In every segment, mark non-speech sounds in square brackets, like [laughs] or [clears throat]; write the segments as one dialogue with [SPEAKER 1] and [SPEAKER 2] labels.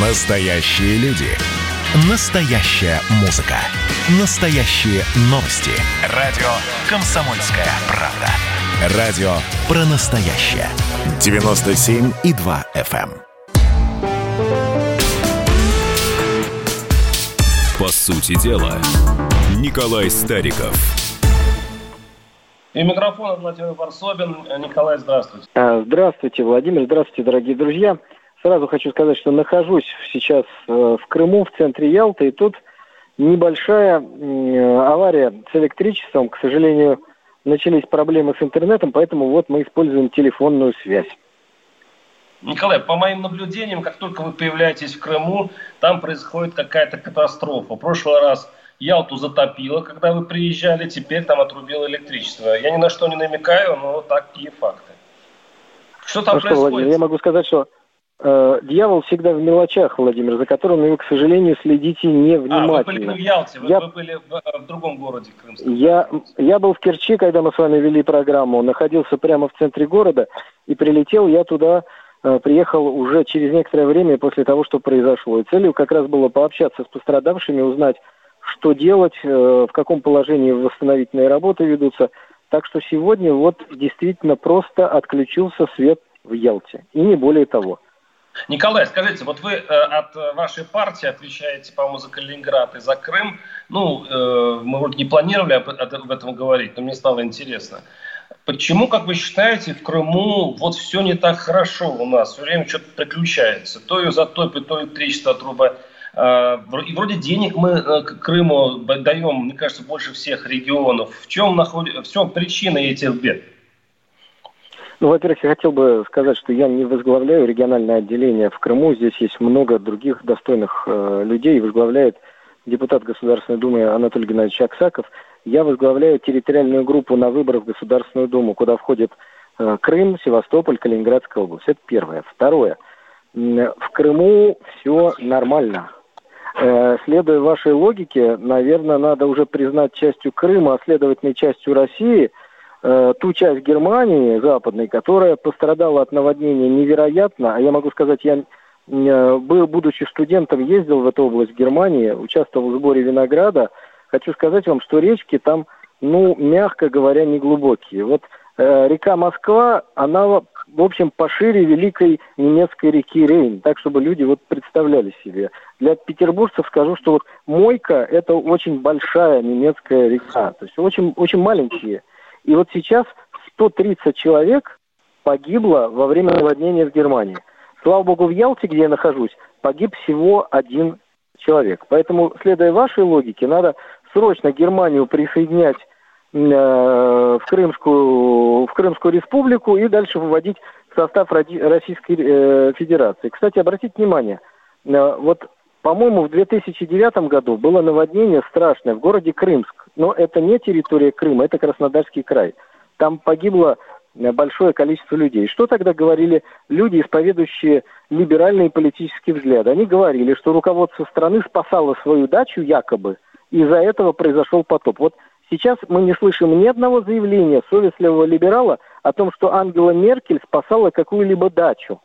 [SPEAKER 1] Настоящие люди. Настоящая музыка. Настоящие новости. Радио «Комсомольская правда». Радио про настоящее. 97,2 FM. эм.
[SPEAKER 2] По сути дела, Николай Стариков.
[SPEAKER 3] И микрофон Владимир Варсобин. Николай, здравствуйте.
[SPEAKER 4] А, Здравствуйте, Владимир. Здравствуйте, дорогие друзья. Сразу хочу сказать, что нахожусь сейчас э, в Крыму, в центре Ялты, и тут небольшая авария с электричеством. К сожалению, начались проблемы с интернетом, поэтому вот мы используем телефонную связь.
[SPEAKER 3] Николай, по моим наблюдениям, как только вы появляетесь в Крыму, там происходит какая-то катастрофа. В прошлый раз Ялту затопило, когда вы приезжали, теперь там отрубило электричество. Я ни на что не намекаю, но такие факты. Что там
[SPEAKER 4] Ну что, Владимир,
[SPEAKER 3] происходит?
[SPEAKER 4] я могу сказать, что э, дьявол всегда в мелочах, Владимир, за которым вы, к сожалению, следите
[SPEAKER 3] А, вы были
[SPEAKER 4] невнимательно.
[SPEAKER 3] не в Ялте, вы,
[SPEAKER 4] Я-
[SPEAKER 3] вы были в, э, в другом городе крымском.
[SPEAKER 4] Я, я был в Керчи, когда мы с вами вели программу, находился прямо в центре города, и прилетел я туда, э, приехал уже через некоторое время после того, что произошло. И целью как раз было пообщаться с пострадавшими, узнать, что делать, э, в каком положении восстановительные работы ведутся. Так что сегодня вот действительно просто отключился свет в Ялте, и не более того.
[SPEAKER 3] Николай, скажите, вот вы э, от э, вашей партии отвечаете, по-моему, за Калининград и за Крым. Ну, э, мы вроде не планировали об, об этом говорить, но мне стало интересно. Почему, как вы считаете, в Крыму вот все не так хорошо у нас? Все время что-то приключается. То ее затопит, то электричество отрубает. Вро- И вроде денег мы Крыму даем, мне кажется, больше всех регионов. В чем, находи- в чем причина этих бед?
[SPEAKER 4] Ну, во-первых, я хотел бы сказать, что я не возглавляю региональное отделение в Крыму. Здесь есть много других достойных э, людей. Возглавляет депутат Государственной Думы Анатолий Геннадьевич Аксаков. Я возглавляю территориальную группу на выборы в Государственную Думу, куда входит э, Крым, Севастополь, Калининградская область. Это первое. Второе. В Крыму все нормально. Э, Следуя вашей логике, наверное, надо уже признать частью Крыма, а следовательно частью России – э, ту часть Германии западной, которая пострадала от наводнения невероятно, а я могу сказать, я э, был, будучи студентом, ездил в эту область Германии, участвовал в сборе винограда. Хочу сказать вам, что речки там, ну, мягко говоря, не глубокие. Вот э, река Москва, она, в общем, пошире великой немецкой реки Рейн, так, чтобы люди вот представляли себе. Для петербуржцев скажу, что вот Мойка – это очень большая немецкая река, то есть очень, очень маленькие. И вот сейчас 130 человек погибло во время наводнения в Германии. Слава богу, в Ялте, где я нахожусь, погиб всего один человек. Поэтому, следуя вашей логике, надо срочно Германию присоединять э, в, Крымскую, в Крымскую республику и дальше выводить в состав Российской э, Федерации. Кстати, обратите внимание, э, вот, по-моему, в 2009 году было наводнение страшное в городе Крымск. Но это не территория Крыма, это Краснодарский край. Там погибло э, большое количество людей. Что тогда говорили люди, исповедующие либеральные политические взгляды? Они говорили, что руководство страны спасало свою дачу якобы, и из-за этого произошел потоп. Вот сейчас мы не слышим ни одного заявления совестливого либерала о том, что Ангела Меркель спасала какую-либо дачу.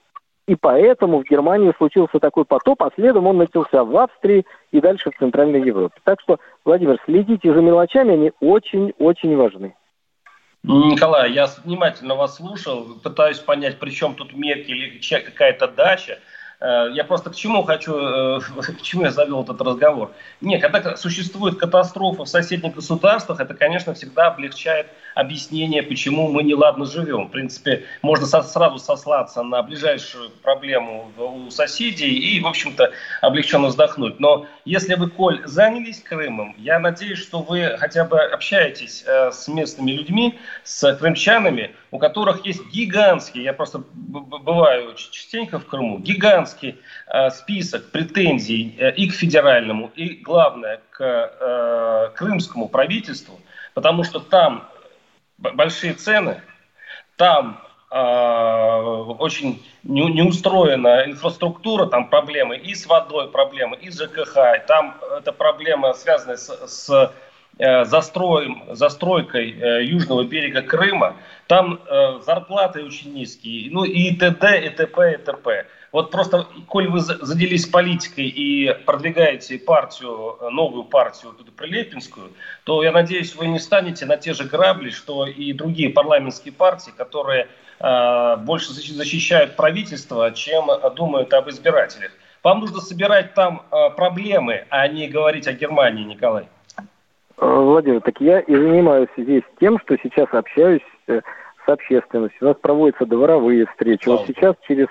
[SPEAKER 4] И поэтому в Германии случился такой потоп, а следом он начался в Австрии и дальше в Центральной Европе. Так что, Владимир, следите за мелочами, они очень-очень важны.
[SPEAKER 3] Николай, я внимательно вас слушал, пытаюсь понять, при чем тут Меркель или какая-то дача. Э, Я просто к чему хочу, э, [laughs] к чему я завел этот разговор. Не, когда существует катастрофа в соседних государствах, это, конечно, всегда облегчает объяснение, почему мы неладно живем. В принципе, можно со- сразу сослаться на ближайшую проблему у соседей и, в общем-то, облегченно вздохнуть. Но если вы, Коль, занялись Крымом, я надеюсь, что вы хотя бы общаетесь э, с местными людьми, с крымчанами, у которых есть гигантский, я просто бываю ч- частенько в Крыму, гигантский э, список претензий э, и к федеральному, и, главное, к э, крымскому правительству, потому что там большие цены, там э, очень не, не инфраструктура, там проблемы и с водой проблемы, и с ЖКХ, и там это проблема, связанная с, с э, застроем, застройкой э, южного берега Крыма, там э, зарплаты очень низкие, ну и т.д., и т.п., и т.п. Вот просто, коль вы заделись политикой и продвигаете партию, новую партию, эту Прилепинскую, то я надеюсь, вы не станете на те же грабли, что и другие парламентские партии, которые э, больше защищают правительство, чем думают об избирателях. Вам нужно собирать там э, проблемы, а не говорить о Германии, Николай.
[SPEAKER 4] Э, Владимир, так я и занимаюсь здесь тем, что сейчас общаюсь э, с общественностью. У нас проводятся дворовые встречи. Вот сейчас через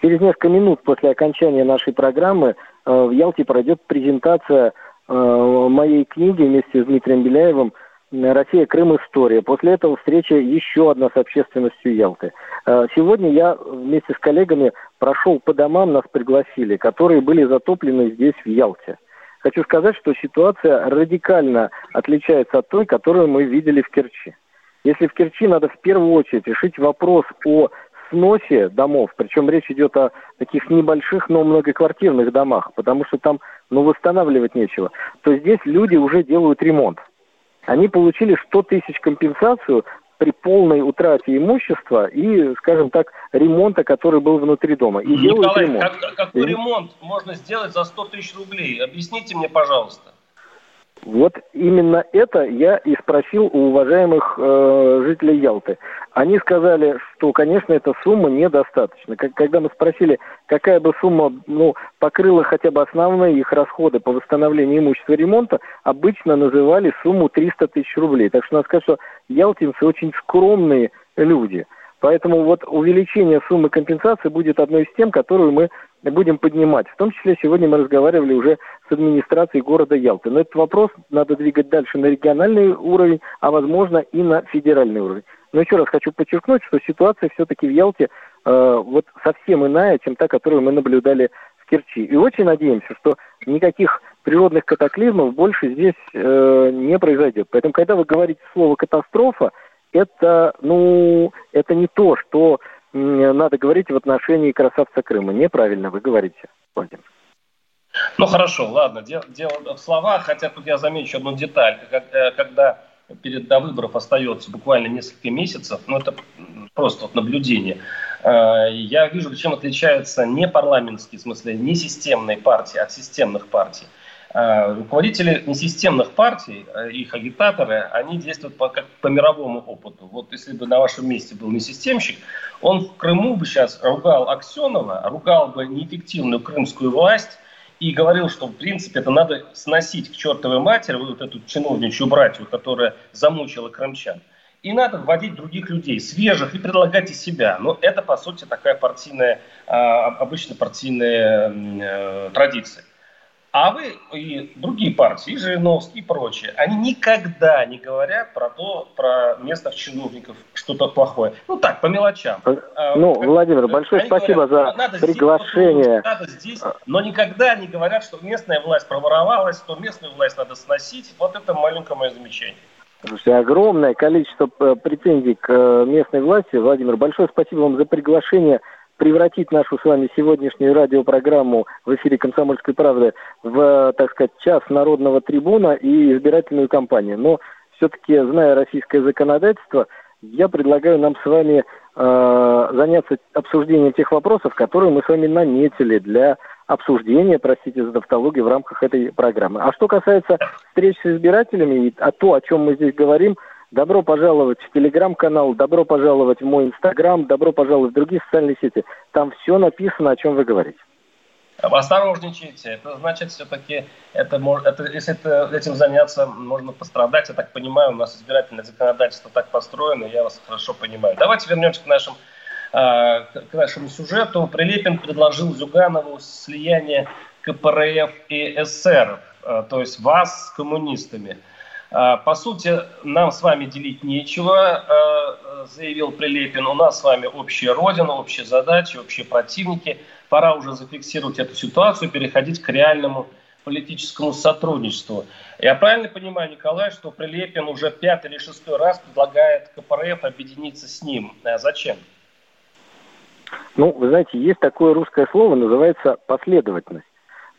[SPEAKER 4] Через несколько минут после окончания нашей программы э, в Ялте пройдет презентация э, моей книги вместе с Дмитрием Беляевым «Россия, Крым. История». После этого встреча еще одна с общественностью Ялты. Э, сегодня я вместе с коллегами прошел по домам, нас пригласили, которые были затоплены здесь, в Ялте. Хочу сказать, что ситуация радикально отличается от той, которую мы видели в Керчи. Если в Керчи надо в первую очередь решить вопрос о сносе домов, причем речь идет о таких небольших, но многоквартирных домах, потому что там, ну, восстанавливать нечего, то здесь люди уже делают ремонт. Они получили 100 тысяч компенсацию при полной утрате имущества и, скажем так, ремонта, который был внутри дома. И
[SPEAKER 3] Николай, ремонт. Как, какой и... ремонт можно сделать за 100 тысяч рублей? Объясните мне, пожалуйста.
[SPEAKER 4] Вот именно это я и спросил у уважаемых э, жителей Ялты. Они сказали, что, конечно, эта сумма недостаточна. Как, когда мы спросили, какая бы сумма ну, покрыла хотя бы основные их расходы по восстановлению имущества ремонта, обычно называли сумму 300 тысяч рублей. Так что надо сказать, что ялтинцы очень скромные люди. Поэтому вот увеличение суммы компенсации будет одной из тем, которую мы будем поднимать. В том числе сегодня мы разговаривали уже с администрацией города Ялты. Но этот вопрос надо двигать дальше на региональный уровень, а возможно и на федеральный уровень. Но еще раз хочу подчеркнуть, что ситуация все-таки в Ялте э, вот совсем иная, чем та, которую мы наблюдали в Керчи. И очень надеемся, что никаких природных катаклизмов больше здесь э, не произойдет. Поэтому, когда вы говорите слово катастрофа, это, ну, это не то, что надо говорить в отношении красавца Крыма. Неправильно вы говорите, Владимир.
[SPEAKER 3] Ну хорошо, ладно, дело, в словах, хотя тут я замечу одну деталь. Э, когда перед до выборов остается буквально несколько месяцев, ну это просто вот наблюдение, э, я вижу, чем отличаются не парламентские, в смысле не системные партии, от системных партий. Э, руководители несистемных партий, э, их агитаторы, они действуют по, как по мировому опыту. Вот если бы на вашем месте был несистемщик, он в Крыму бы сейчас ругал Аксенова, ругал бы неэффективную крымскую власть и говорил, что в принципе это надо сносить к чертовой матери, вот эту чиновничью братью, которая замучила крымчан. И надо вводить других людей, свежих, и предлагать из себя. Но это, по сути, такая партийная, а, обычно партийная э, традиция. А вы и другие партии, и Жириновский и прочие, они никогда не говорят про то, про местных чиновников что-то плохое. Ну так, по мелочам.
[SPEAKER 4] Э, а, ну, как, Владимир, большое спасибо говорят, за надо приглашение.
[SPEAKER 3] Здесь, надо здесь, но никогда не говорят, что местная власть проворовалась, что местную власть надо сносить. Вот это маленькое мое замечание.
[SPEAKER 4] Слушайте, огромное количество э, претензий к э, местной власти. Владимир, большое спасибо вам за приглашение превратить нашу с вами сегодняшнюю радиопрограмму в эфире «Комсомольской правды» в, так сказать, час народного трибуна и избирательную кампанию. Но все-таки, зная российское законодательство, я предлагаю нам с вами э, заняться обсуждением тех вопросов, которые мы с вами наметили для обсуждения, простите за тавтологию, в рамках этой программы. А что касается встреч с избирателями а то, о чем мы здесь говорим – Добро пожаловать в телеграм-канал, добро пожаловать в мой инстаграм, добро пожаловать в другие социальные сети. Там все написано, о чем вы говорите.
[SPEAKER 3] Осторожничайте. Это значит, все-таки, это, это, если это, этим заняться, можно пострадать. Я так понимаю, у нас избирательное законодательство так построено, я вас хорошо понимаю. Давайте вернемся к нашим а, к нашему сюжету. Прилепин предложил Зюганову слияние КПРФ и СССР, а, то есть вас с коммунистами. А, по сути, нам с вами делить нечего, а, заявил Прилепин. У нас с вами общая родина, общие задачи, общие противники. Пора уже зафиксировать эту ситуацию, переходить к реальному политическому сотрудничеству. Я правильно понимаю, Николай, что Прилепин уже пятый или шестой раз предлагает КПРФ объединиться с ним. А зачем?
[SPEAKER 4] Ну, вы знаете, есть такое русское слово, называется последовательность.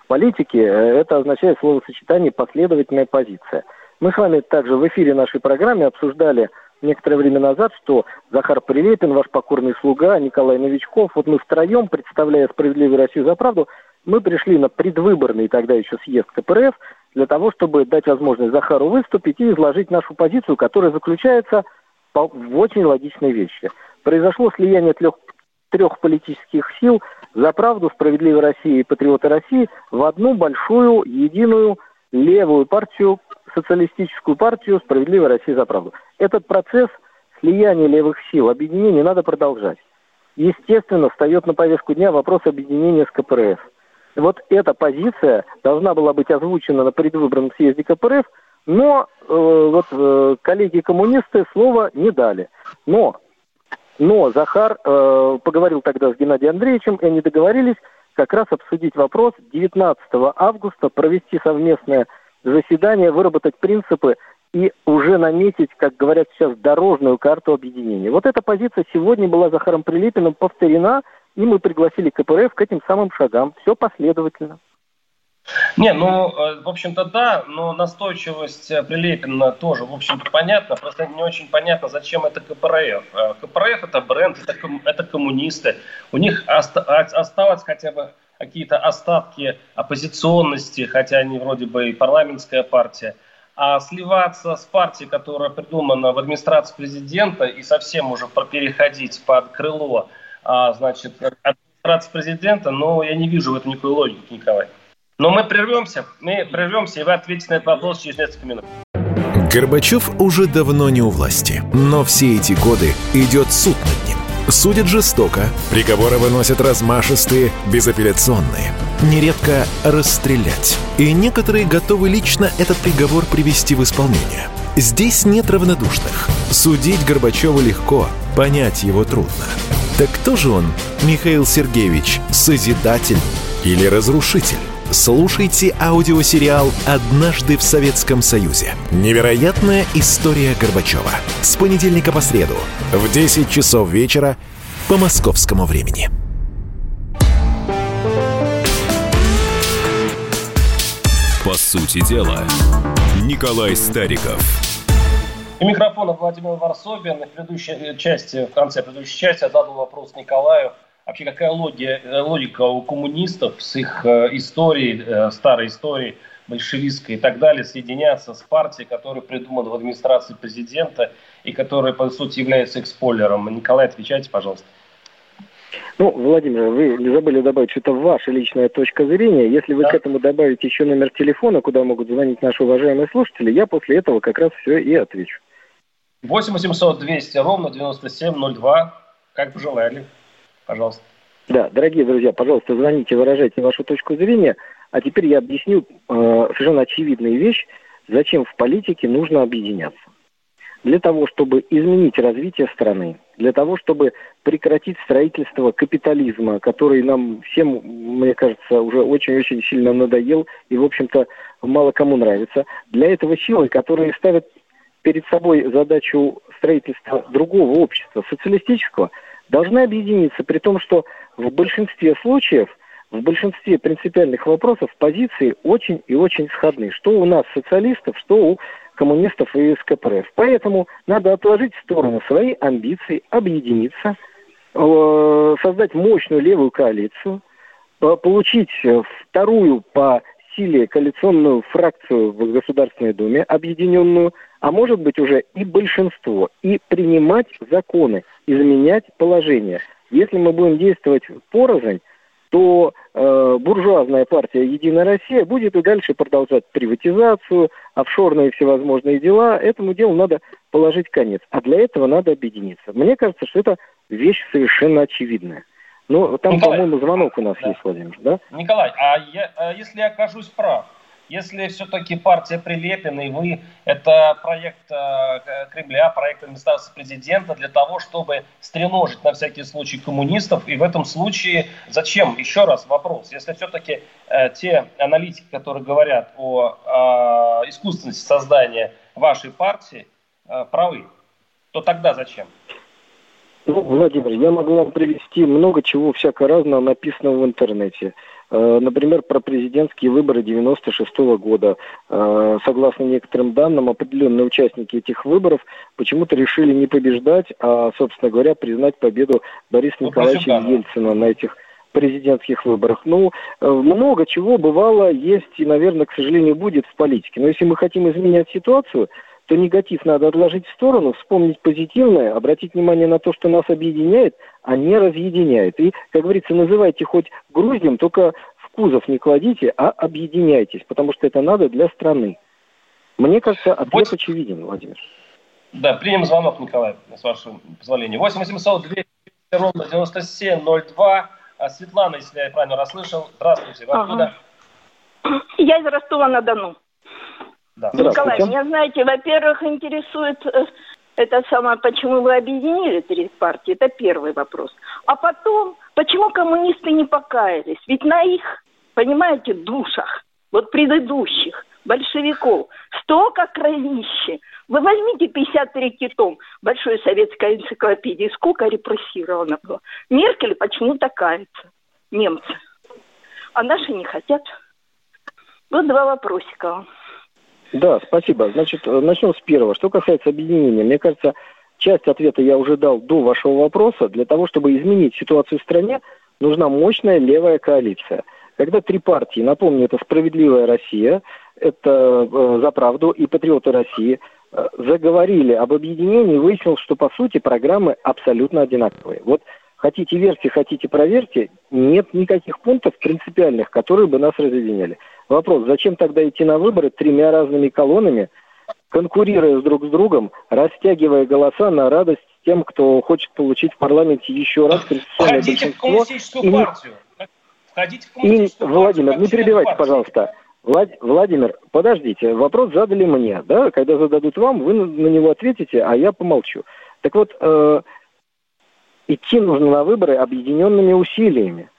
[SPEAKER 4] В политике э, это означает словосочетание последовательная позиция – Мы с вами также в эфире нашей программы обсуждали некоторое время назад, что Захар Прилепин, ваш покорный слуга, Николай Новичков, вот мы втроем, представляя «Справедливую Россию за правду», мы пришли на предвыборный тогда еще съезд КПРФ для того, чтобы дать возможность Захару выступить и изложить нашу позицию, которая заключается в очень логичной вещи. Произошло слияние трех, трех политических сил «За правду», «Справедливая Россия» и «Патриоты России» в одну большую, единую левую партию, социалистическую партию «Справедливая Россия за правду». Этот процесс слияния левых сил, объединения надо продолжать. Естественно, встает на повестку дня вопрос объединения с КПРФ. Вот эта позиция должна была быть озвучена на предвыборном съезде КПРФ, но э, вот э, коллеги-коммунисты слова не дали. Но, но Захар э, поговорил тогда с Геннадием Андреевичем, и они договорились как раз обсудить вопрос 19 августа, провести совместное заседание, выработать принципы и уже наметить, как говорят сейчас, дорожную карту объединения. Вот эта позиция сегодня была Захаром Прилепиным повторена, и мы пригласили КПРФ к этим самым шагам. Все последовательно.
[SPEAKER 3] Не, ну, э, в общем-то, да, но настойчивость э, Прилепина тоже, в общем-то, понятно. Просто не очень понятно, зачем это КПРФ. Э, КПРФ это бренд, это, это коммунисты. У них осталось хотя бы какие-то остатки оппозиционности, хотя они вроде бы и парламентская партия. А сливаться с партией, которая придумана в администрации президента, и совсем уже переходить под крыло, а, значит, администрации президента, но я не вижу в этом никакой логики, Николай. Но мы прервемся, мы прервемся, и вы ответите на этот вопрос через несколько минут.
[SPEAKER 1] Горбачев уже давно не у власти, но все эти годы идет суд над ним. Судят жестоко, приговоры выносят размашистые, безапелляционные. Нередко расстрелять. И некоторые готовы лично этот приговор привести в исполнение. Здесь нет равнодушных. Судить Горбачева легко, понять его трудно. Так кто же он, Михаил Сергеевич, созидатель или разрушитель? Слушайте аудиосериал «Однажды в Советском Союзе». Невероятная история Горбачева. С понедельника по среду в 10 часов вечера по московскому времени.
[SPEAKER 2] По сути дела, Николай Стариков.
[SPEAKER 3] У микрофона Владимир Варсобин. В предыдущей части, в конце предыдущей части я задал вопрос Николаю – вообще какая логия, э, логика у коммунистов с их э, историей, э, старой историей, большевистской и так далее, соединяться с партией, которая придумана в администрации президента и которая, по сути, является экспойлером. Николай, отвечайте, пожалуйста.
[SPEAKER 4] Ну, Владимир, вы не забыли добавить, что это ваша личная точка зрения. Если вы да. к этому добавите еще номер телефона, куда могут звонить наши уважаемые слушатели, я после этого как раз все и отвечу.
[SPEAKER 3] 8 800 200 ровно 9702. Как пожелали. Пожалуйста.
[SPEAKER 4] Да, дорогие друзья, пожалуйста, звоните, выражайте вашу точку зрения. А теперь я объясню э, совершенно очевидную вещь, зачем в политике нужно объединяться. Для того, чтобы изменить развитие страны, для того, чтобы прекратить строительство капитализма, который нам всем, мне кажется, уже очень-очень сильно надоел и, в общем-то, мало кому нравится. Для этого силы, которые ставят перед собой задачу строительства другого общества, социалистического, должны объединиться, при том, что в большинстве случаев, в большинстве принципиальных вопросов позиции очень и очень сходны. Что у нас социалистов, что у коммунистов и СКПРФ. Поэтому надо отложить в сторону свои амбиции, объединиться, э, создать мощную левую коалицию, э, получить вторую по силе коалиционную фракцию в Государственной Думе, объединенную, а может быть уже и большинство, и принимать законы, изменять положение. Если мы будем действовать порознь, то э, буржуазная партия «Единая Россия» будет и дальше продолжать приватизацию, офшорные всевозможные дела. Этому делу надо положить конец. А для этого надо объединиться. Мне кажется, что это вещь совершенно очевидная. Ну, там, по-моему, звонок у нас да. есть, Владимир, да?
[SPEAKER 3] Николай, а, я, а если я окажусь прав, если все-таки партия Прилепина и вы, это проект э, Кремля, проект администрации президента для того, чтобы стреножить на всякий случай коммунистов, и в этом случае зачем? Еще раз вопрос. Если все-таки э, те аналитики, которые говорят о э, искусственности создания вашей партии, э, правы, то тогда зачем?
[SPEAKER 4] Ну, Владимир, я могу вам привести много чего всяко разного, написанного в интернете. Э, например, про президентские выборы 96 -го года. Э, согласно некоторым данным, определенные участники этих выборов почему-то решили не побеждать, а, собственно говоря, признать победу Бориса ну, Николаевича Ельцина на этих президентских выборах. Ну, э, много чего бывало, есть и, наверное, к сожалению, будет в политике. Но если мы хотим изменять ситуацию, то негатив надо отложить в сторону, вспомнить позитивное, обратить внимание на то, что нас объединяет, а не разъединяет. И, как говорится, называйте хоть груздем, только в кузов не кладите, а объединяйтесь, потому что это надо для страны. Мне кажется, ответ 8... очевиден, Владимир.
[SPEAKER 3] Да, примем звонок, Николай, с вашего позволения. 8 800 200 ровно 9702. А Светлана, если я правильно расслышал, здравствуйте, вы откуда?
[SPEAKER 5] Я из Ростова-на-Дону. Да. Николай, меня, знаете, во-первых, интересует э, это самое, почему вы объединили три партии, это первый вопрос. А потом, почему коммунисты не покаялись? Ведь на их, понимаете, душах, вот предыдущих, большевиков, столько кровищи. Вы возьмите 53 том Большой советской энциклопедии, сколько репрессировано было. Меркель почему-то кается, немцы. А наши не хотят. Вот два вопросика
[SPEAKER 4] Да, спасибо. Значит, э, начнем с первого. Что касается объединения, мне кажется, часть ответа я уже дал до вашего вопроса. Для того, чтобы изменить ситуацию в стране, нужна мощная левая коалиция. Когда три партии, напомню, это «Справедливая Россия», это э, «За правду» и «Патриоты России», э, заговорили об объединении, выяснилось, что, по сути, программы абсолютно одинаковые. Вот хотите верьте, хотите проверьте, нет никаких пунктов принципиальных, которые бы нас разъединяли. Вопрос, зачем тогда идти на выборы тремя разными колоннами, конкурируя друг с другом, растягивая голоса на радость тем, кто хочет получить в парламенте еще раз
[SPEAKER 3] конституционное Входите большинство. в коммунистическую партию.
[SPEAKER 4] Входите в и, партию. Владимир, не перебивайте, пожалуйста. Влад... Владимир, подождите, вопрос задали мне, да? Когда зададут вам, вы на него ответите, а я помолчу. Так вот, э, идти нужно на выборы объединенными усилиями.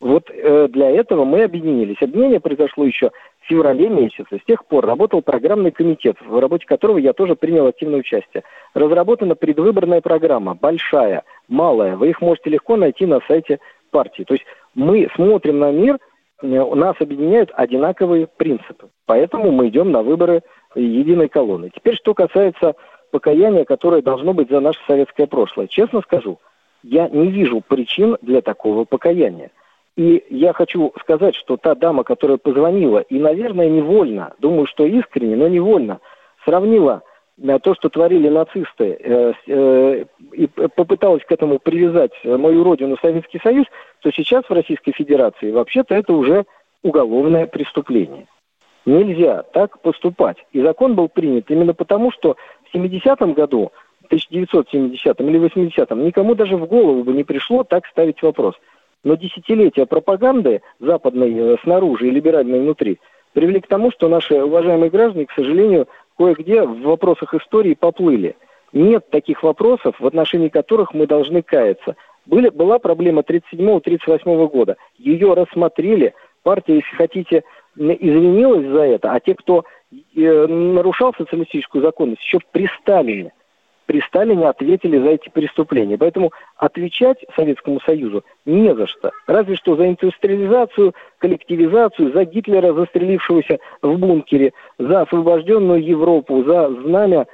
[SPEAKER 4] Вот э, для этого мы объединились. Объединение произошло еще в феврале месяце. С тех пор работал программный комитет, в работе которого я тоже принял активное участие. Разработана предвыборная программа, большая, малая. Вы их можете легко найти на сайте партии. То есть мы смотрим на мир, э, нас объединяют одинаковые принципы. Поэтому мы идем на выборы единой колонны. Теперь, что касается покаяния, которое должно быть за наше советское прошлое. Честно скажу, я не вижу причин для такого покаяния. И я хочу сказать, что та дама, которая позвонила, и, наверное, невольно, думаю, что искренне, но невольно, сравнила э, то, что творили нацисты, э, э, и попыталась к этому привязать мою родину Советский Союз, то сейчас в Российской Федерации вообще-то это уже уголовное преступление. Нельзя так поступать. И закон был принят именно потому, что 70-м году, 1970-м или 80-м, никому даже в голову бы не пришло так ставить вопрос – но десятилетия пропаганды западной э, снаружи и либеральной внутри привели к тому, что наши уважаемые граждане, к сожалению, кое-где в вопросах истории поплыли. Нет таких вопросов, в отношении которых мы должны каяться. Были, была проблема 37-38 года. Ее рассмотрели. Партия, если хотите, извинилась за это, а те, кто нарушал социалистическую законность, еще при Сталине – при Сталине ответили за эти преступления. Поэтому отвечать Советскому Союзу не за что. Разве что за индустриализацию, коллективизацию, за Гитлера, застрелившегося в бункере, за освобожденную Европу, за знамя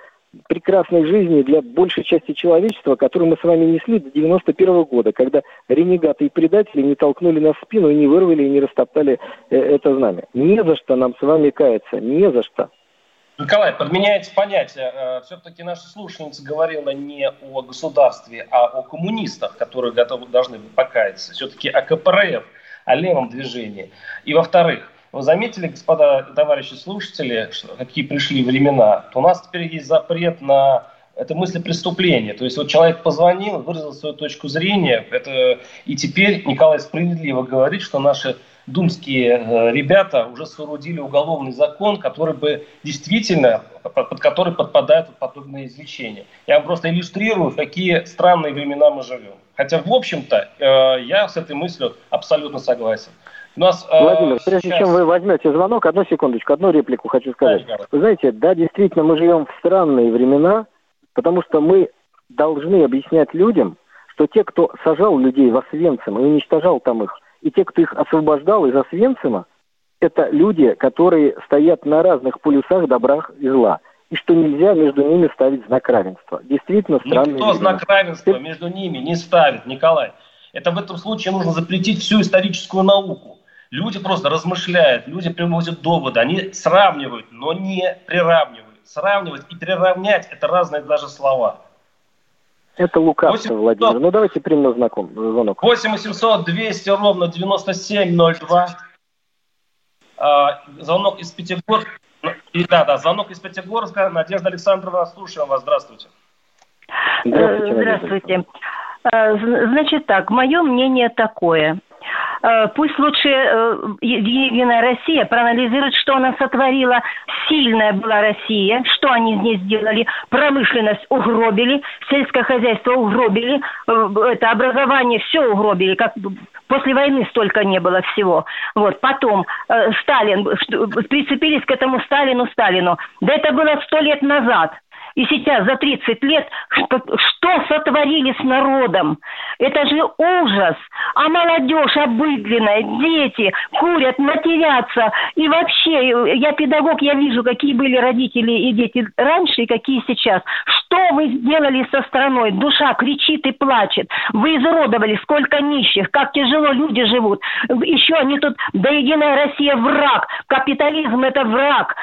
[SPEAKER 4] прекрасной жизни для большей части человечества, которую мы с вами несли до 91 -го года, когда ренегаты и предатели не толкнули нас в спину и не вырвали и не растоптали э, это знамя. Не за что нам с вами каяться, не за что.
[SPEAKER 3] Николай, подменяется понятие. Э, Все-таки наша слушательница говорила не о государстве, а о коммунистах, которые готовы, должны покаяться. Все-таки о КПРФ, о левом движении. И во-вторых, вы заметили, господа, товарищи слушатели, какие пришли времена? У нас теперь есть запрет на это мысли преступления. То есть вот человек позвонил, выразил свою точку зрения, это, и теперь Николай справедливо говорит, что наши думские э, ребята уже соорудили уголовный закон, который бы действительно, под который подпадают подобные излечения. Я вам просто иллюстрирую, в какие странные времена мы живем. Хотя, в общем-то, э, я с этой мыслью абсолютно согласен.
[SPEAKER 4] У нас, э, Владимир, сейчас... прежде чем вы возьмете звонок, одну секундочку, одну реплику хочу сказать. Да, вы знаете, да, действительно, мы живем в странные времена, потому что мы должны объяснять людям, что те, кто сажал людей в Освенцим и уничтожал там их И те, кто их освобождал из Освенцима, это люди, которые стоят на разных полюсах добра и зла. И что нельзя между ними ставить знак равенства. Действительно странно.
[SPEAKER 3] Никто знак равенства между ними не ставит, Николай. Это в этом случае нужно запретить всю историческую науку. Люди просто размышляют, люди приводят доводы, они сравнивают, но не приравнивают. Сравнивать и приравнять – это разные даже слова.
[SPEAKER 4] Это лукавство, 800... Владимир. Ну, давайте примем знаком, звонок.
[SPEAKER 3] 8 800 200 ровно 9702. А, звонок из Пятигорска. И, да, да, звонок из Пятигорска. Надежда Александровна, слушаем вас. Здравствуйте.
[SPEAKER 6] Здравствуйте. Здравствуйте. А, значит так, мое мнение такое. Э, пусть лучше э, Единая Россия проанализирует, что она сотворила. Сильная была Россия, что они здесь сделали. Промышленность угробили, сельское хозяйство угробили, э, это образование все угробили, как после войны столько не было всего. Вот. Потом Сталин, прицепились к этому Сталину, Сталину. Да это было сто лет назад. И сейчас за 30 лет что, что сотворили с народом? Это же ужас. А молодежь обыдленная, дети курят, матерятся. И вообще, я педагог, я вижу, какие были родители и дети раньше и какие сейчас. Что вы сделали со страной? Душа кричит и плачет. Вы изуродовали, сколько нищих, как тяжело люди живут. Еще они тут, да единая Россия враг. Капитализм это враг.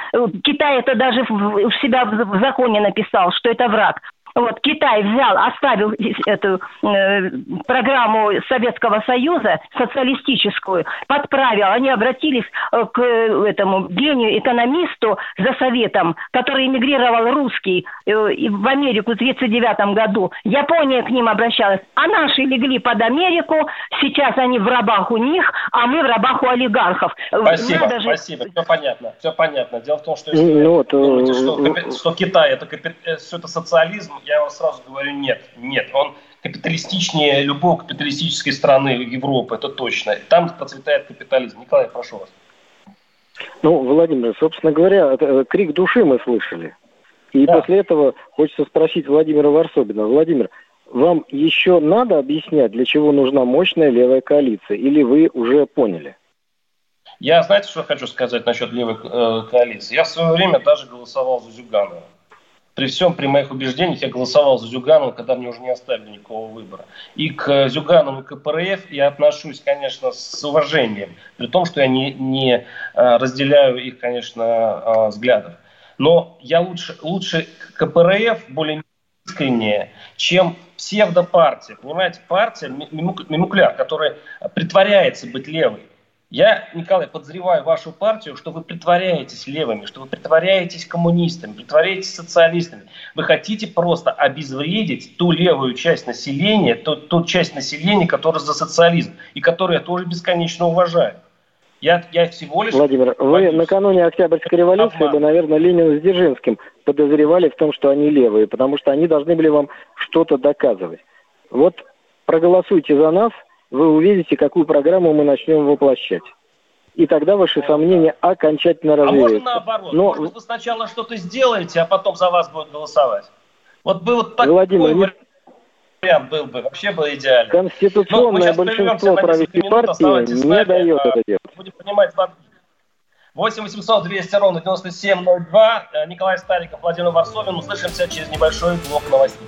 [SPEAKER 6] Китай это даже в себя в законе написал написал, что это враг. Вот Китай взял, оставил эту э, программу Советского Союза, социалистическую, подправил. Они обратились э, к этому гению, экономисту за советом, который эмигрировал русский э, в Америку в 1939 году. Япония к ним обращалась. А наши легли под Америку, сейчас они в рабах у них, а мы в рабах у олигархов.
[SPEAKER 3] Спасибо, Надо же... спасибо, все понятно, все понятно. Дело в том, что если ну, вот, думаете, что, э, что Китай это, э, что это социализм, я вам сразу говорю, нет, нет, он капиталистичнее любой капиталистической страны Европы, это точно. Там процветает капитализм. Николай, прошу вас.
[SPEAKER 4] Ну, Владимир, собственно говоря, э, крик души мы слышали. И да. после этого хочется спросить Владимира Варсобина. Владимир, вам еще надо объяснять, для чего нужна мощная левая коалиция? Или вы уже поняли?
[SPEAKER 3] Я, знаете, что хочу сказать насчет левой э, коалиции? Я в свое время даже голосовал за Зюганова при всем, при моих убеждениях, я голосовал за Зюганова, когда мне уже не оставили никакого выбора. И к Зюганову и к КПРФ я отношусь, конечно, с уважением, при том, что я не, не а, разделяю их, конечно, а, взглядов. Но я лучше, лучше КПРФ более искреннее, чем псевдопартия. Понимаете, партия, мимукляр, которая притворяется быть левой. Я, Николай, подозреваю вашу партию, что вы притворяетесь левыми, что вы притворяетесь коммунистами, притворяетесь социалистами. Вы хотите просто обезвредить ту левую часть населения, ту, ту часть населения, которая за социализм, и которую я тоже бесконечно уважаю.
[SPEAKER 4] Я, я всего лишь... Владимир, вы накануне Октябрьской революции бы, наверное, Ленина с Дзержинским подозревали в том, что они левые, потому что они должны были вам что-то доказывать. Вот проголосуйте за нас – вы увидите, какую программу мы начнем воплощать. И тогда ваши сомнения окончательно развеются. А можно
[SPEAKER 3] наоборот? Но... Может, вы сначала что-то сделаете, а потом за вас будут голосовать? Вот
[SPEAKER 4] бы вот такой Владимир,
[SPEAKER 3] вариант был бы, вообще был идеально.
[SPEAKER 4] Конституционное большинство правительной партии не дает это делать. Будем понимать,
[SPEAKER 3] 8 800 200 ровно 9702. Э, Николай Стариков, Владимир Варсовин. Услышимся через небольшой блок новостей.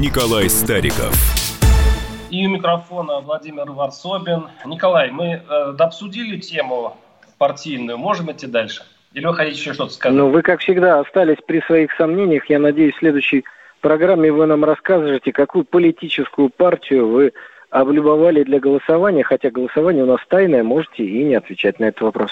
[SPEAKER 2] Николай Стариков.
[SPEAKER 3] И у микрофона Владимир Варсобин. Николай, мы э, обсудили тему партийную. Можем идти дальше? Или вы хотите еще что-то сказать?
[SPEAKER 4] Ну, вы, как всегда, остались при своих сомнениях. Я надеюсь, в следующей программе вы нам расскажете, какую политическую партию вы облюбовали для голосования, хотя голосование у нас тайное, можете и не отвечать на этот вопрос.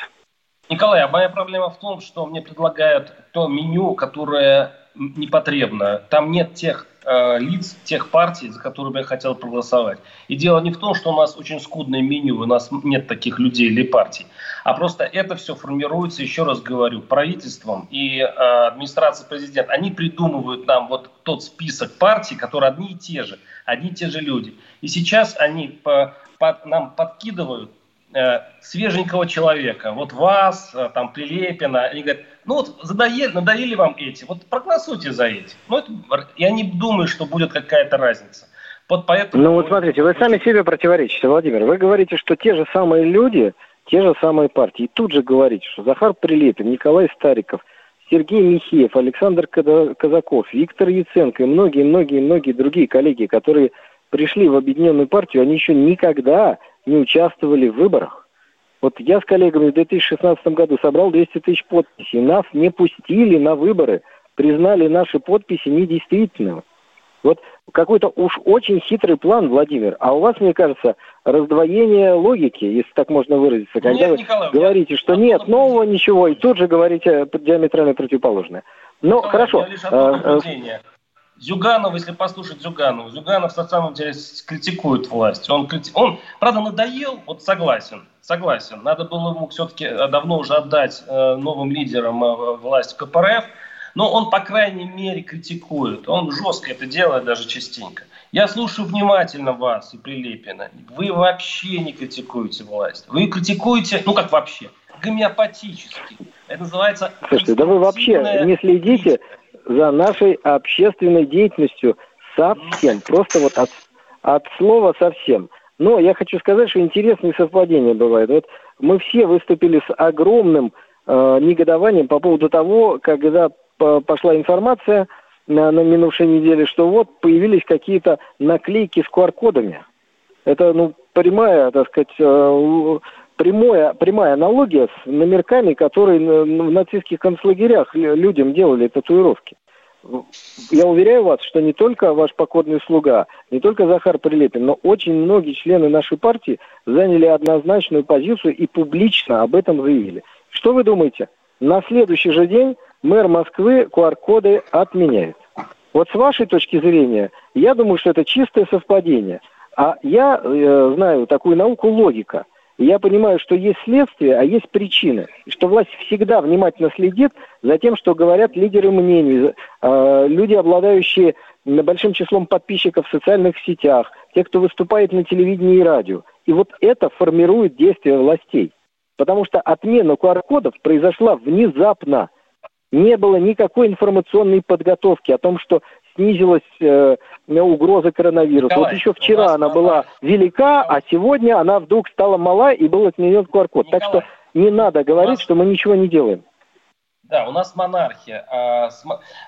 [SPEAKER 3] Николай, а моя проблема в том, что мне предлагают то меню, которое непотребно. Там нет тех э, лиц, тех партий, за которые бы я хотел проголосовать. И дело не в том, что у нас очень скудное меню, у нас нет таких людей или партий, а просто это все формируется, еще раз говорю, правительством и э, администрацией президента. Они придумывают нам вот тот список партий, которые одни и те же, одни и те же люди. И сейчас они по, по, нам подкидывают э, свеженького человека, вот вас, э, там, Прилепина, они говорят, ну вот надоели, надоели вам эти, вот проголосуйте за эти. Ну, это, я не думаю, что будет какая-то разница.
[SPEAKER 4] Вот поэтому... Ну вот смотрите, вы сами себе противоречите, Владимир. Вы говорите, что те же самые люди, те же самые партии. И тут же говорите, что Захар Прилепин, Николай Стариков, Сергей Михеев, Александр Казаков, Виктор Яценко и многие-многие-многие другие коллеги, которые пришли в Объединенную партию, они еще никогда не участвовали в выборах. Вот я с коллегами в 2016 году собрал 200 тысяч подписей. Нас не пустили на выборы, признали наши подписи недействительными. Вот какой-то уж очень хитрый план, Владимир. А у вас, мне кажется, раздвоение логики, если так можно выразиться. Когда нет, вы Николай, говорите, что нет нового ничего, и тут же говорите диаметрально противоположное. Но Николай, хорошо. Я лишь одно
[SPEAKER 3] а, а, Зюганов, если послушать Зюганова, Зюганов на самом деле критикует власть. Он, крити... он правда, надоел, вот согласен, согласен. Надо было ему все-таки э, давно уже отдать э, новым лидерам э, власть КПРФ, но он, по крайней мере, критикует. Он жестко это делает даже частенько. Я слушаю внимательно вас и Прилепина. Вы вообще не критикуете власть. Вы критикуете, ну как вообще, гомеопатически. Это называется...
[SPEAKER 4] Слушайте, да вы вообще не следите за нашей общественной деятельностью совсем. Просто вот от, от слова совсем. Но я хочу сказать, что интересные совпадения бывают. Вот мы все выступили с огромным э, негодованием по поводу того, когда пошла информация на, на минувшей неделе, что вот появились какие-то наклейки с QR-кодами. Это, ну, прямая, так сказать, прямая, прямая аналогия с номерками, которые в нацистских концлагерях людям делали татуировки. Я уверяю вас, что не только ваш покорный слуга, не только Захар Прилепин, но очень многие члены нашей партии заняли однозначную позицию и публично об этом заявили. Что вы думаете? На следующий же день мэр Москвы QR-коды отменяет. Вот с вашей точки зрения, я думаю, что это чистое совпадение. А я э, знаю такую науку логика – я понимаю, что есть следствие, а есть причины. Что власть всегда внимательно следит за тем, что говорят лидеры мнений, э, люди, обладающие большим числом подписчиков в социальных сетях, те, кто выступает на телевидении и радио. И вот это формирует действия властей. Потому что отмена QR-кодов произошла внезапно. Не было никакой информационной подготовки о том, что снизилась э, угроза коронавируса. Николай, вот еще вчера она была велика, а сегодня она вдруг стала мала и был отменен QR-код. Так что не надо говорить, нас... что мы ничего не делаем.
[SPEAKER 3] Да, у нас монархия. А,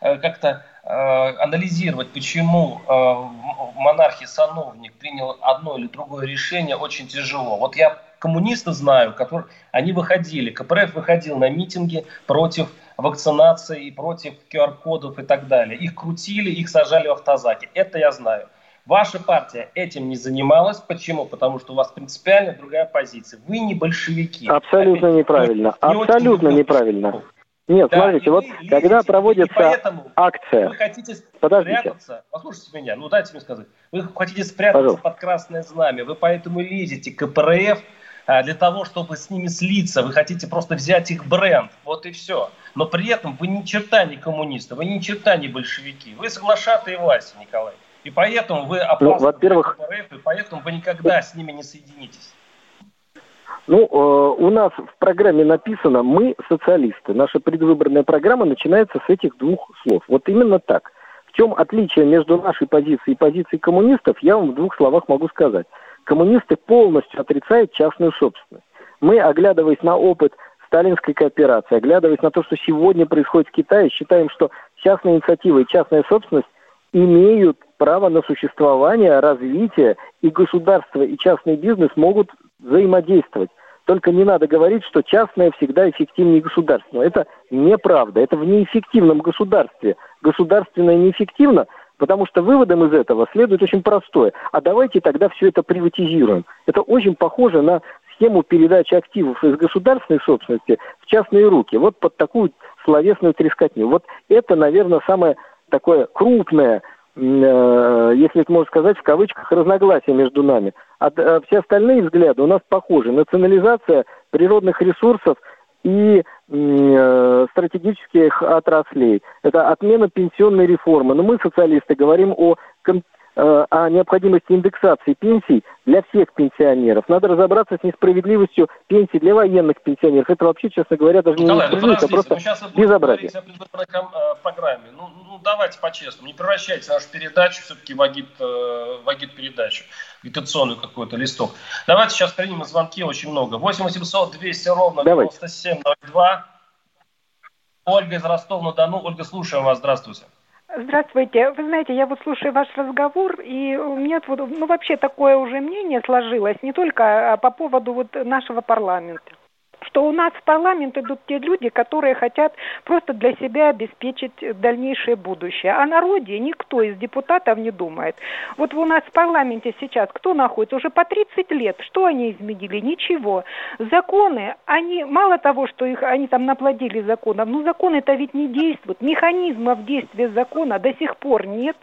[SPEAKER 3] э, как-то а, анализировать, почему а, монархия сановник принял одно или другое решение, очень тяжело. Вот я коммунисты знаю, которые, они выходили, КПРФ выходил на митинги против вакцинации и против QR-кодов и так далее. Их крутили, их сажали в автозаки. Это я знаю. Ваша партия этим не занималась. Почему? Потому что у вас принципиально другая позиция. Вы не большевики.
[SPEAKER 4] Абсолютно Опять, неправильно. Не Абсолютно неправильно. Нет, да, смотрите, вот лезете, когда проводится акция...
[SPEAKER 3] Вы хотите Подождите. спрятаться... Послушайте меня, ну дайте мне сказать. Вы хотите спрятаться Пожалуйста. под красное знамя, вы поэтому лезете к КПРФ для того, чтобы с ними слиться. Вы хотите просто взять их бренд. Вот и все но при этом вы ни черта не коммунисты, вы ни черта не большевики, вы соглашатые власти, Николай. И поэтому вы опасны ну,
[SPEAKER 4] во-первых,
[SPEAKER 3] КПРФ, и поэтому вы никогда с ними не соединитесь.
[SPEAKER 4] Ну, э, у нас в программе написано «Мы социалисты». Наша предвыборная программа начинается с этих двух слов. Вот именно так. В чем отличие между нашей позицией и позицией коммунистов, я вам в двух словах могу сказать. Коммунисты полностью отрицают частную собственность. Мы, оглядываясь на опыт сталинской кооперации, оглядываясь на то, что сегодня происходит в Китае, считаем, что частная инициатива и частная собственность имеют право на существование, развитие, и государство, и частный бизнес могут взаимодействовать. Только не надо говорить, что частное всегда эффективнее государственного. Это неправда. Это в неэффективном государстве. Государственное неэффективно, потому что выводом из этого следует очень простое. А давайте тогда все это приватизируем. Это очень похоже на систему передачи активов из государственной собственности в частные руки. Вот под такую словесную трескотню. Вот это, наверное, самое такое крупное, э, если это можно сказать, в кавычках, разногласие между нами. А, а все остальные взгляды у нас похожи. Национализация природных ресурсов и э, стратегических отраслей. Это отмена пенсионной реформы. Но мы, социалисты, говорим о о необходимости индексации пенсий для всех пенсионеров. Надо разобраться с несправедливостью пенсий для военных пенсионеров. Это вообще, честно говоря, даже Николай, не несправедливость, а просто сейчас безобразие. О предвыборной
[SPEAKER 3] э, программе. Ну, ну, давайте по-честному. Не превращайте нашу передачу все-таки в агит, э, в агит передачу, агитационную какой-то листок. Давайте сейчас примем звонки очень много. 8 800 200 ровно 9702. Ольга из Ростова-на-Дону. Ольга, слушаем вас. Здравствуйте.
[SPEAKER 7] Здравствуйте. Вы знаете, я вот слушаю ваш разговор, и у меня вот, ну, вообще такое уже мнение сложилось, не только а по поводу вот нашего парламента что у нас в парламент идут те люди, которые хотят просто для себя обеспечить дальнейшее будущее. О народе никто из депутатов не думает. Вот у нас в парламенте сейчас кто находится? Уже по 30 лет. Что они изменили? Ничего. Законы, они мало того, что их они там наплодили законов, но законы-то ведь не действуют. Механизмов действия закона до сих пор нет.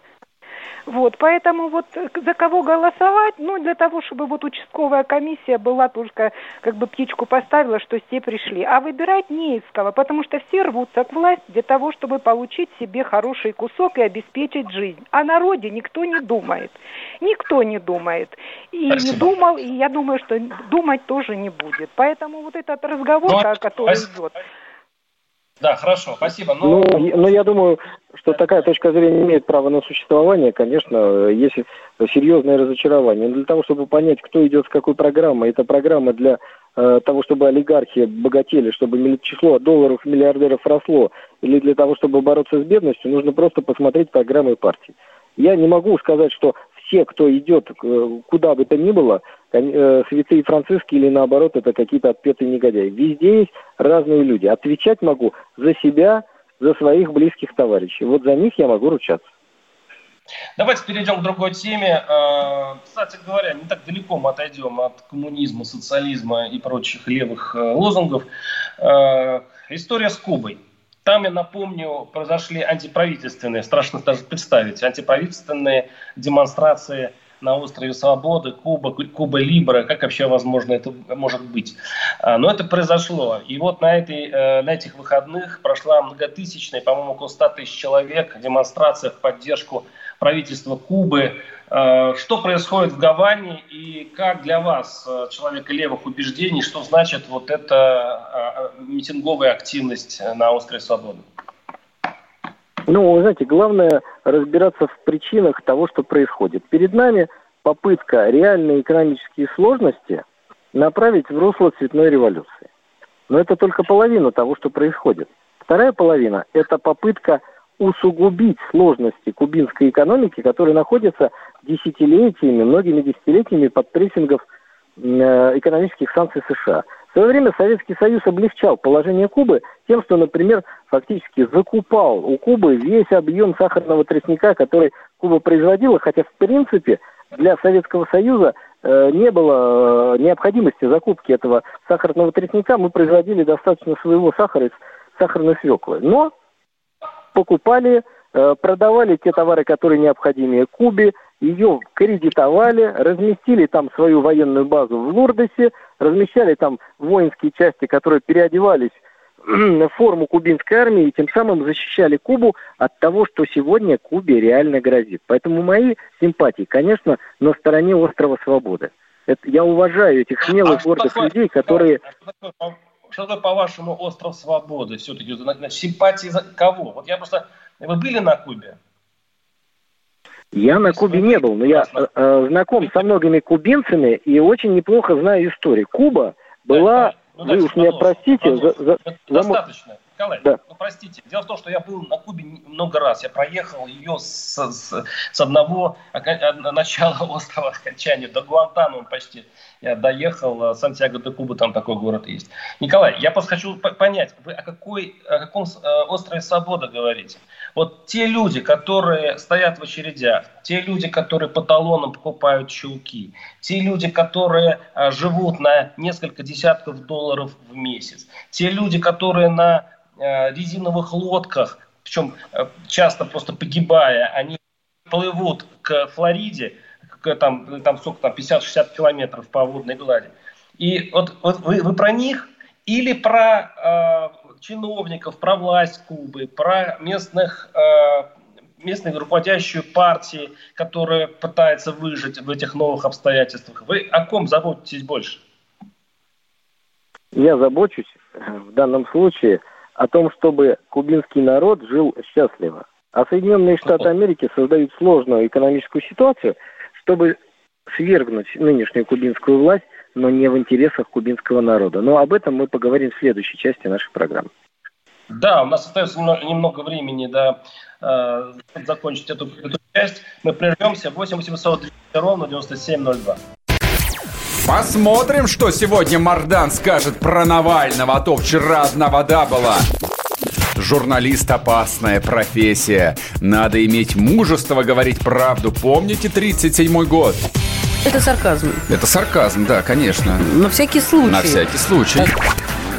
[SPEAKER 7] Вот, поэтому вот за кого голосовать, ну, для того, чтобы вот участковая комиссия была только, как бы птичку поставила, что все пришли. А выбирать не из кого, потому что все рвутся к власти для того, чтобы получить себе хороший кусок и обеспечить жизнь. О народе никто не думает. Никто не думает. И Спасибо. не думал, и я думаю, что думать тоже не будет. Поэтому вот этот разговор, ну, который идет...
[SPEAKER 3] Да, хорошо, спасибо.
[SPEAKER 4] Но... Ну, ну, я думаю, что такая точка зрения имеет право на существование, конечно, есть серьезное разочарование. Но для того, чтобы понять, кто идет с какой программой, это программа для э, того, чтобы олигархи богатели, чтобы число долларов миллиардеров росло, или для того, чтобы бороться с бедностью, нужно просто посмотреть программы партии. Я не могу сказать, что все, кто идет э, куда бы то ни было, святые франциски или наоборот, это какие-то отпетые негодяи. Везде есть разные люди. Отвечать могу за себя, за своих близких товарищей. Вот за них я могу ручаться.
[SPEAKER 3] Давайте перейдем к другой теме. Э, кстати говоря, не так далеко мы отойдем от коммунизма, социализма и прочих левых лозунгов. История с Кубой. Там, я напомню, произошли антиправительственные, страшно даже представить, антиправительственные демонстрации на острове Свободы, Куба, Куба Либра, как вообще возможно это может быть. А, но это произошло. И вот на, этой, э, на этих выходных прошла многотысячная, по-моему, около 100 тысяч человек демонстрация в поддержку правительства Кубы. Э, что происходит в Гаване и как для вас, э, человека левых убеждений, что значит вот эта митинговая активность на острове Свободы?
[SPEAKER 4] Ну, вы знаете, главное разбираться в причинах того, что происходит. Перед нами попытка реальные экономические сложности направить в русло цветной революции. Но это только половина того, что происходит. Вторая половина – это попытка усугубить сложности кубинской экономики, которая находится десятилетиями, многими десятилетиями под прессингов э, экономических санкций США. В свое время Советский Союз облегчал положение Кубы тем, что, например, фактически закупал у Кубы весь объем сахарного тростника, который Куба производила, хотя в принципе для Советского Союза э, не было э, необходимости закупки этого сахарного тростника. Мы производили достаточно своего сахара из сахарной свеклы. Но покупали, э, продавали те товары, которые необходимы Кубе, ее кредитовали, разместили там свою военную базу в Лурдосе, размещали там воинские части, которые переодевались [clears throat] в форму кубинской армии и тем самым защищали Кубу от того, что сегодня Кубе реально грозит. Поэтому мои симпатии, конечно, на стороне острова Свободы. Это, я уважаю этих смелых, а гордых людей, которые...
[SPEAKER 3] Что такое, по-вашему, остров свободы? Все-таки симпатии за кого? Вот я просто... Вы были на Кубе?
[SPEAKER 4] Я на Кубе не был, но я э, э, знаком со многими кубинцами и очень неплохо знаю историю. Куба была, ну, вы уж меня простите, за, за,
[SPEAKER 3] достаточно. Николай, да. ну простите. Дело в том, что я был на Кубе много раз. Я проехал ее с, с, с одного начала [laughs] острова окончания до Гуантанамо почти. Я доехал, э, Сантьяго де Куба, там такой город есть. Николай, я просто хочу понять, вы о, какой, о каком острове Свобода говорите? Вот те люди, которые стоят в очередях, те люди, которые по талонам покупают чулки, те люди, которые а, живут на несколько десятков долларов в месяц, те люди, которые на а, резиновых лодках, причем а, часто просто погибая, они плывут к Флориде, к, там, там сколько там, 50-60 километров по водной глади. И вот, вот вы, вы про них или про э, чиновников, про власть Кубы, про местных, э, местную руководящую партии, которая пытается выжить в этих новых обстоятельствах. Вы о ком заботитесь больше?
[SPEAKER 4] Я забочусь в данном случае о том, чтобы кубинский народ жил счастливо. А Соединенные Штаты Америки создают сложную экономическую ситуацию, чтобы свергнуть нынешнюю кубинскую власть но не в интересах кубинского народа. Но об этом мы поговорим в следующей части нашей программы.
[SPEAKER 3] Да, у нас остается немного времени до э, закончить эту, эту часть. Мы прервемся. 8 800 ровно 9702.
[SPEAKER 8] Посмотрим, что сегодня Мардан скажет про Навального, а то вчера одна вода была. Журналист – опасная профессия. Надо иметь мужество говорить правду. Помните 37-й год?
[SPEAKER 9] Это сарказм.
[SPEAKER 8] Это сарказм, да, конечно.
[SPEAKER 9] На всякий случай.
[SPEAKER 8] На всякий случай.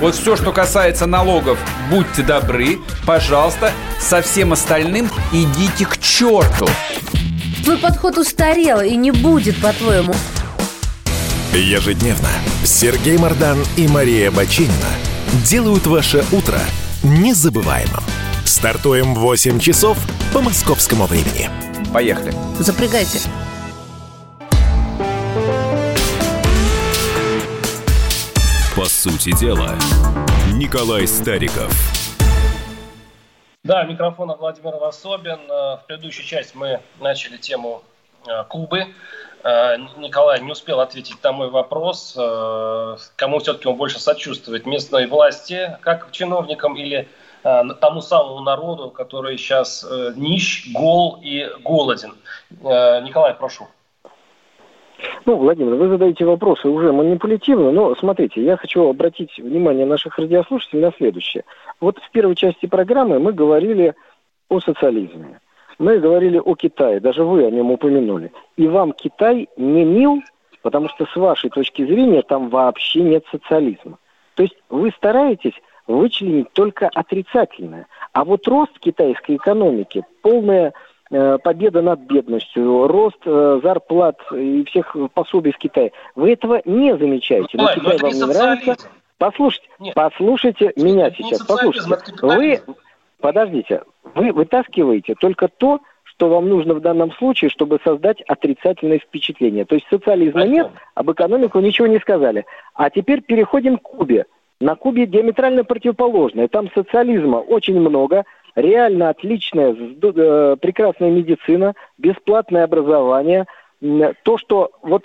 [SPEAKER 8] Вот все, что касается налогов, будьте добры, пожалуйста, со всем остальным идите к черту.
[SPEAKER 9] Твой подход устарел и не будет, по-твоему.
[SPEAKER 1] Ежедневно Сергей Мардан и Мария Бочинина делают ваше утро незабываемым. Стартуем в 8 часов по московскому времени.
[SPEAKER 8] Поехали.
[SPEAKER 9] Запрягайте.
[SPEAKER 2] По сути дела, Николай Стариков.
[SPEAKER 3] Да, микрофон Владимир Васобин. Э, в предыдущей части мы начали тему э, Кубы. Э, Николай не успел ответить на мой вопрос. Кому все-таки он больше сочувствует? Местной власти, как чиновникам, или тому самому народу, который сейчас нищ, гол и голоден? Николай, прошу.
[SPEAKER 4] Ну, Владимир, вы задаете вопросы уже манипулятивно, но смотрите, я хочу обратить внимание наших радиослушателей на следующее. Вот в первой части программы мы говорили о социализме. Мы говорили о Китае, даже вы о нем упомянули. И вам Китай не мил, потому что с вашей точки зрения там вообще нет социализма. То есть вы стараетесь вычленить только отрицательное. А вот рост китайской экономики, полная победа над бедностью, рост э, зарплат и всех пособий в Китае. Вы этого не замечаете. Но Китай вам не нравится. Послушайте, Нет. послушайте меня сейчас. Послушайте. Вы, подождите, вы вытаскиваете только то, что вам нужно в данном случае, чтобы создать отрицательное впечатление. То есть социализма нет, об экономику ничего не сказали. А теперь переходим к Кубе. На Кубе диаметрально противоположное. Там социализма очень много, реально отличная, э, прекрасная медицина, бесплатное образование, то, что вот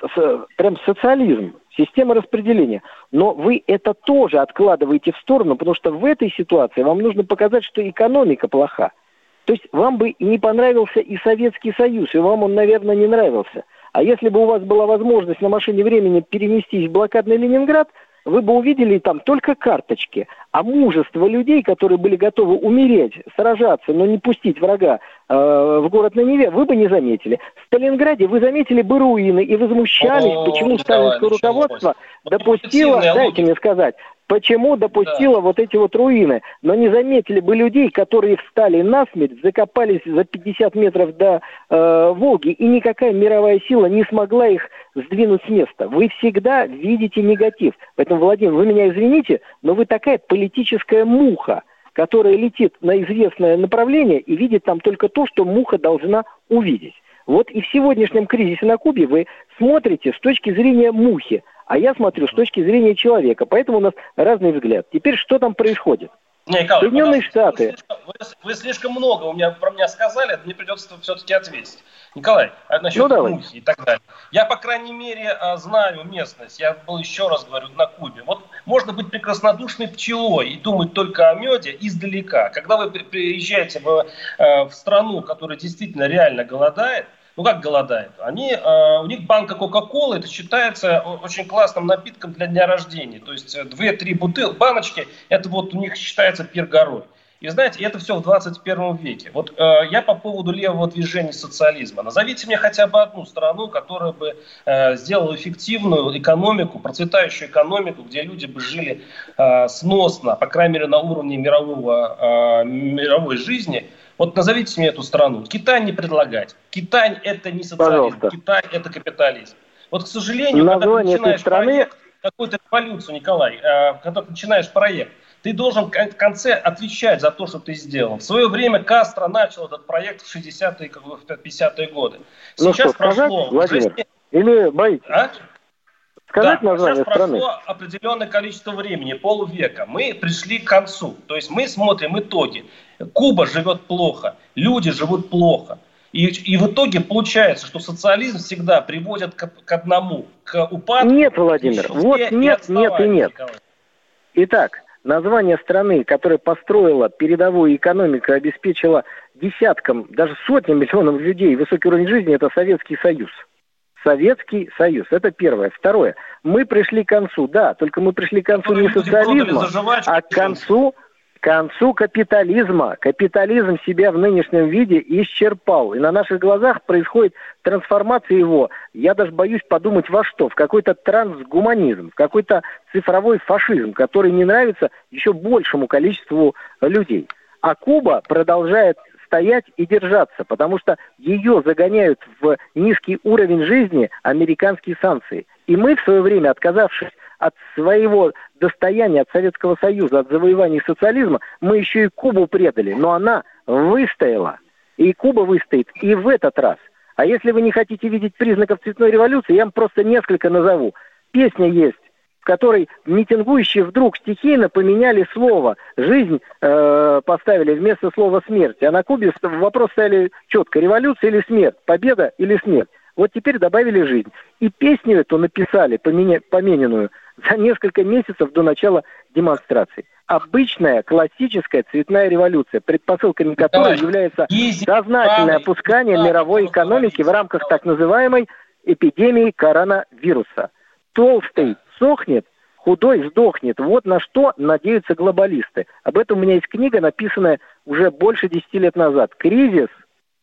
[SPEAKER 4] прям социализм, система распределения. Но вы это тоже откладываете в сторону, потому что в этой ситуации вам нужно показать, что экономика плоха. То есть вам бы не понравился и Советский Союз, и вам он, наверное, не нравился. А если бы у вас была возможность на машине времени перенестись в блокадный Ленинград – вы бы увидели там только карточки, а мужество людей, которые были готовы умереть, сражаться, но не пустить врага э, в город на Неве, вы бы не заметили. В Сталинграде вы заметили бы руины и возмущались, О, почему сталинское руководство допустило, дайте мне сказать, Почему допустила да. вот эти вот руины? Но не заметили бы людей, которые встали насмерть, закопались за 50 метров до э, Волги, и никакая мировая сила не смогла их сдвинуть с места. Вы всегда видите негатив. Поэтому, Владимир, вы меня извините, но вы такая политическая муха, которая летит на известное направление и видит там только то, что муха должна увидеть. Вот и в сегодняшнем кризисе на Кубе вы смотрите с точки зрения мухи, а я смотрю с точки зрения человека. Поэтому у нас разный взгляд. Теперь что там происходит?
[SPEAKER 3] Не, Николай, Соединенные Штаты. Вы, вы слишком много у меня, про меня сказали, мне придется все-таки ответить. Николай, а насчет ну, давай. мухи и так далее. Я, по крайней мере, а, знаю местность. Я был, еще раз говорю, на Кубе. Вот можно быть прекраснодушной пчелой и думать только о меде издалека. Когда вы приезжаете в, э, в страну, которая действительно реально голодает, ну как голодают? Они, э, у них банка Кока-Колы, это считается очень классным напитком для дня рождения. То есть 2-3 бутылки, баночки, это вот у них считается пир горой. И знаете, это все в 21 веке. Вот э, я по поводу левого движения социализма. Назовите мне хотя бы одну страну, которая бы э, сделала эффективную экономику, процветающую экономику, где люди бы жили э, сносно, по крайней мере, на уровне мирового, э, мировой жизни. Вот назовите мне эту страну. Китай не предлагать. Китай это не социализм, Пожалуйста. Китай это капитализм. Вот, к сожалению,
[SPEAKER 4] Название когда ты начинаешь страны... проект,
[SPEAKER 3] какую-то революцию, Николай, э, когда ты начинаешь проект, ты должен в конце отвечать за то, что ты сделал. В свое время Кастро начал этот проект в 60-е, 50-е годы.
[SPEAKER 4] Сейчас ну что, прошло... Владимир, уже... или боитесь? А?
[SPEAKER 3] Сказать да, название сейчас страны? прошло определенное количество времени, полвека. Мы пришли к концу. То есть мы смотрим итоги. Куба живет плохо, люди живут плохо. И, и в итоге получается, что социализм всегда приводит к, к одному, к упадку.
[SPEAKER 4] Нет, Владимир, вот нет, нет и нет. Николай. Итак, название страны, которая построила передовую экономику, обеспечила десяткам, даже сотням миллионов людей высокий уровень жизни, это Советский Союз. Советский Союз. Это первое. Второе. Мы пришли к концу, да, только мы пришли к концу не социализма, а к концу к концу капитализма. Капитализм себя в нынешнем виде исчерпал. И на наших глазах происходит трансформация его. Я даже боюсь подумать во что. В какой-то трансгуманизм, в какой-то цифровой фашизм, который не нравится еще большему количеству людей. А Куба продолжает стоять и держаться, потому что ее загоняют в низкий уровень жизни американские санкции. И мы в свое время, отказавшись от своего достояния, от Советского Союза, от завоевания социализма, мы еще и Кубу предали. Но она выстояла. И Куба выстоит и в этот раз. А если вы не хотите видеть признаков цветной революции, я вам просто несколько назову. Песня есть, в которой митингующие вдруг стихийно поменяли слово. Жизнь э, поставили вместо слова смерть. А на Кубе вопрос стали четко. Революция или смерть? Победа или смерть? Вот теперь добавили жизнь. И песню эту написали, поменя, помененную, за несколько месяцев до начала демонстрации. Обычная классическая цветная революция, предпосылками которой является сознательное опускание мировой экономики в рамках так называемой эпидемии коронавируса. Толстый сохнет, худой сдохнет. Вот на что надеются глобалисты. Об этом у меня есть книга, написанная уже больше 10 лет назад. «Кризис.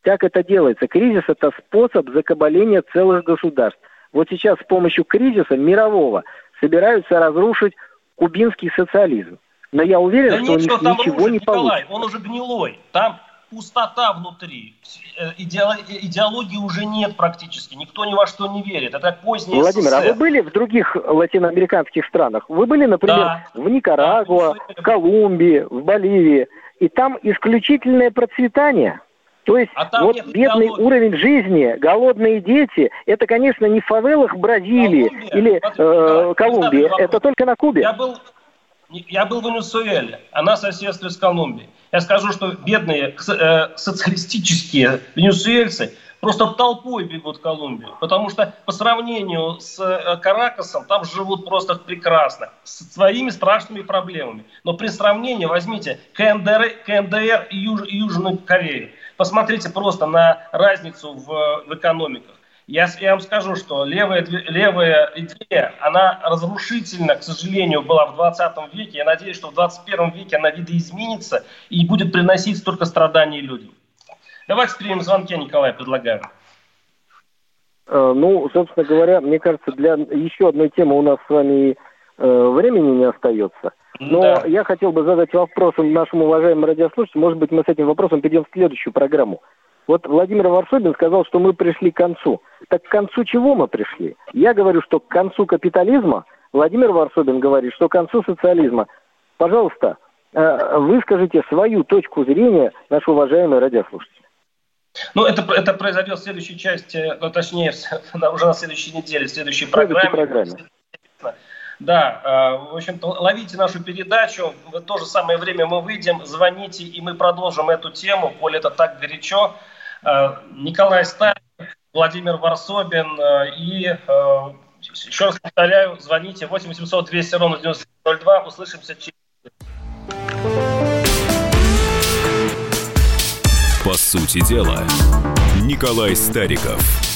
[SPEAKER 4] Как это делается?» Кризис – это способ закабаления целых государств. Вот сейчас с помощью кризиса мирового собираются разрушить кубинский социализм. Но я уверен, да что у них ничего рушить, не Николай,
[SPEAKER 3] получится. Он уже гнилой. Там пустота внутри. Э, идеологии уже нет практически. Никто ни во что не верит. Это поздний
[SPEAKER 4] Владимир, СССР. а вы были в других латиноамериканских странах? Вы были, например, да. в Никарагуа, да, в Колумбии, в Боливии. И там исключительное процветание. То есть а вот бедный идеологии. уровень жизни, голодные дети, это, конечно, не в фавелах Бразилии Колумбия, или э, Колумбии, это только на Кубе.
[SPEAKER 3] Я был, я был в Венесуэле, она соседствует с Колумбией. Я скажу, что бедные э, социалистические венесуэльцы просто толпой бегут в Колумбию, потому что по сравнению с э, Каракасом там живут просто прекрасно, с своими страшными проблемами. Но при сравнении возьмите КНДР, КНДР и, Юж, Южную Корею. Посмотрите просто на разницу в, в экономиках. Я, я вам скажу, что левая, левая идея, она разрушительна, к сожалению, была в 20 веке. Я надеюсь, что в 21 веке она видоизменится и будет приносить столько страданий людям. Давайте примем звонки, Николай, предлагаю.
[SPEAKER 4] Э, ну, собственно говоря, мне кажется, для еще одной темы у нас с вами э, времени не остается. Но да. я хотел бы задать вопрос нашему уважаемому радиослушателю. Может быть, мы с этим вопросом перейдем в следующую программу. Вот Владимир Варсобин сказал, что мы пришли к концу. Так к концу чего мы пришли? Я говорю, что к концу капитализма. Владимир Варсобин говорит, что к концу социализма. Пожалуйста, э, выскажите свою точку зрения, наши уважаемые радиослушатели.
[SPEAKER 3] Ну, это, это произойдет в следующей части, ну, точнее, уже на следующей неделе, в следующей программе. программе. Да, э, в общем-то, ловите нашу передачу. В то же самое время мы выйдем, звоните, и мы продолжим эту тему. Поле это так горячо. Э, Николай Сталин, Владимир Варсобин э, и еще раз повторяю, звоните 8 800 200 ровно 9002. Услышимся через...
[SPEAKER 2] По сути дела, Николай Стариков.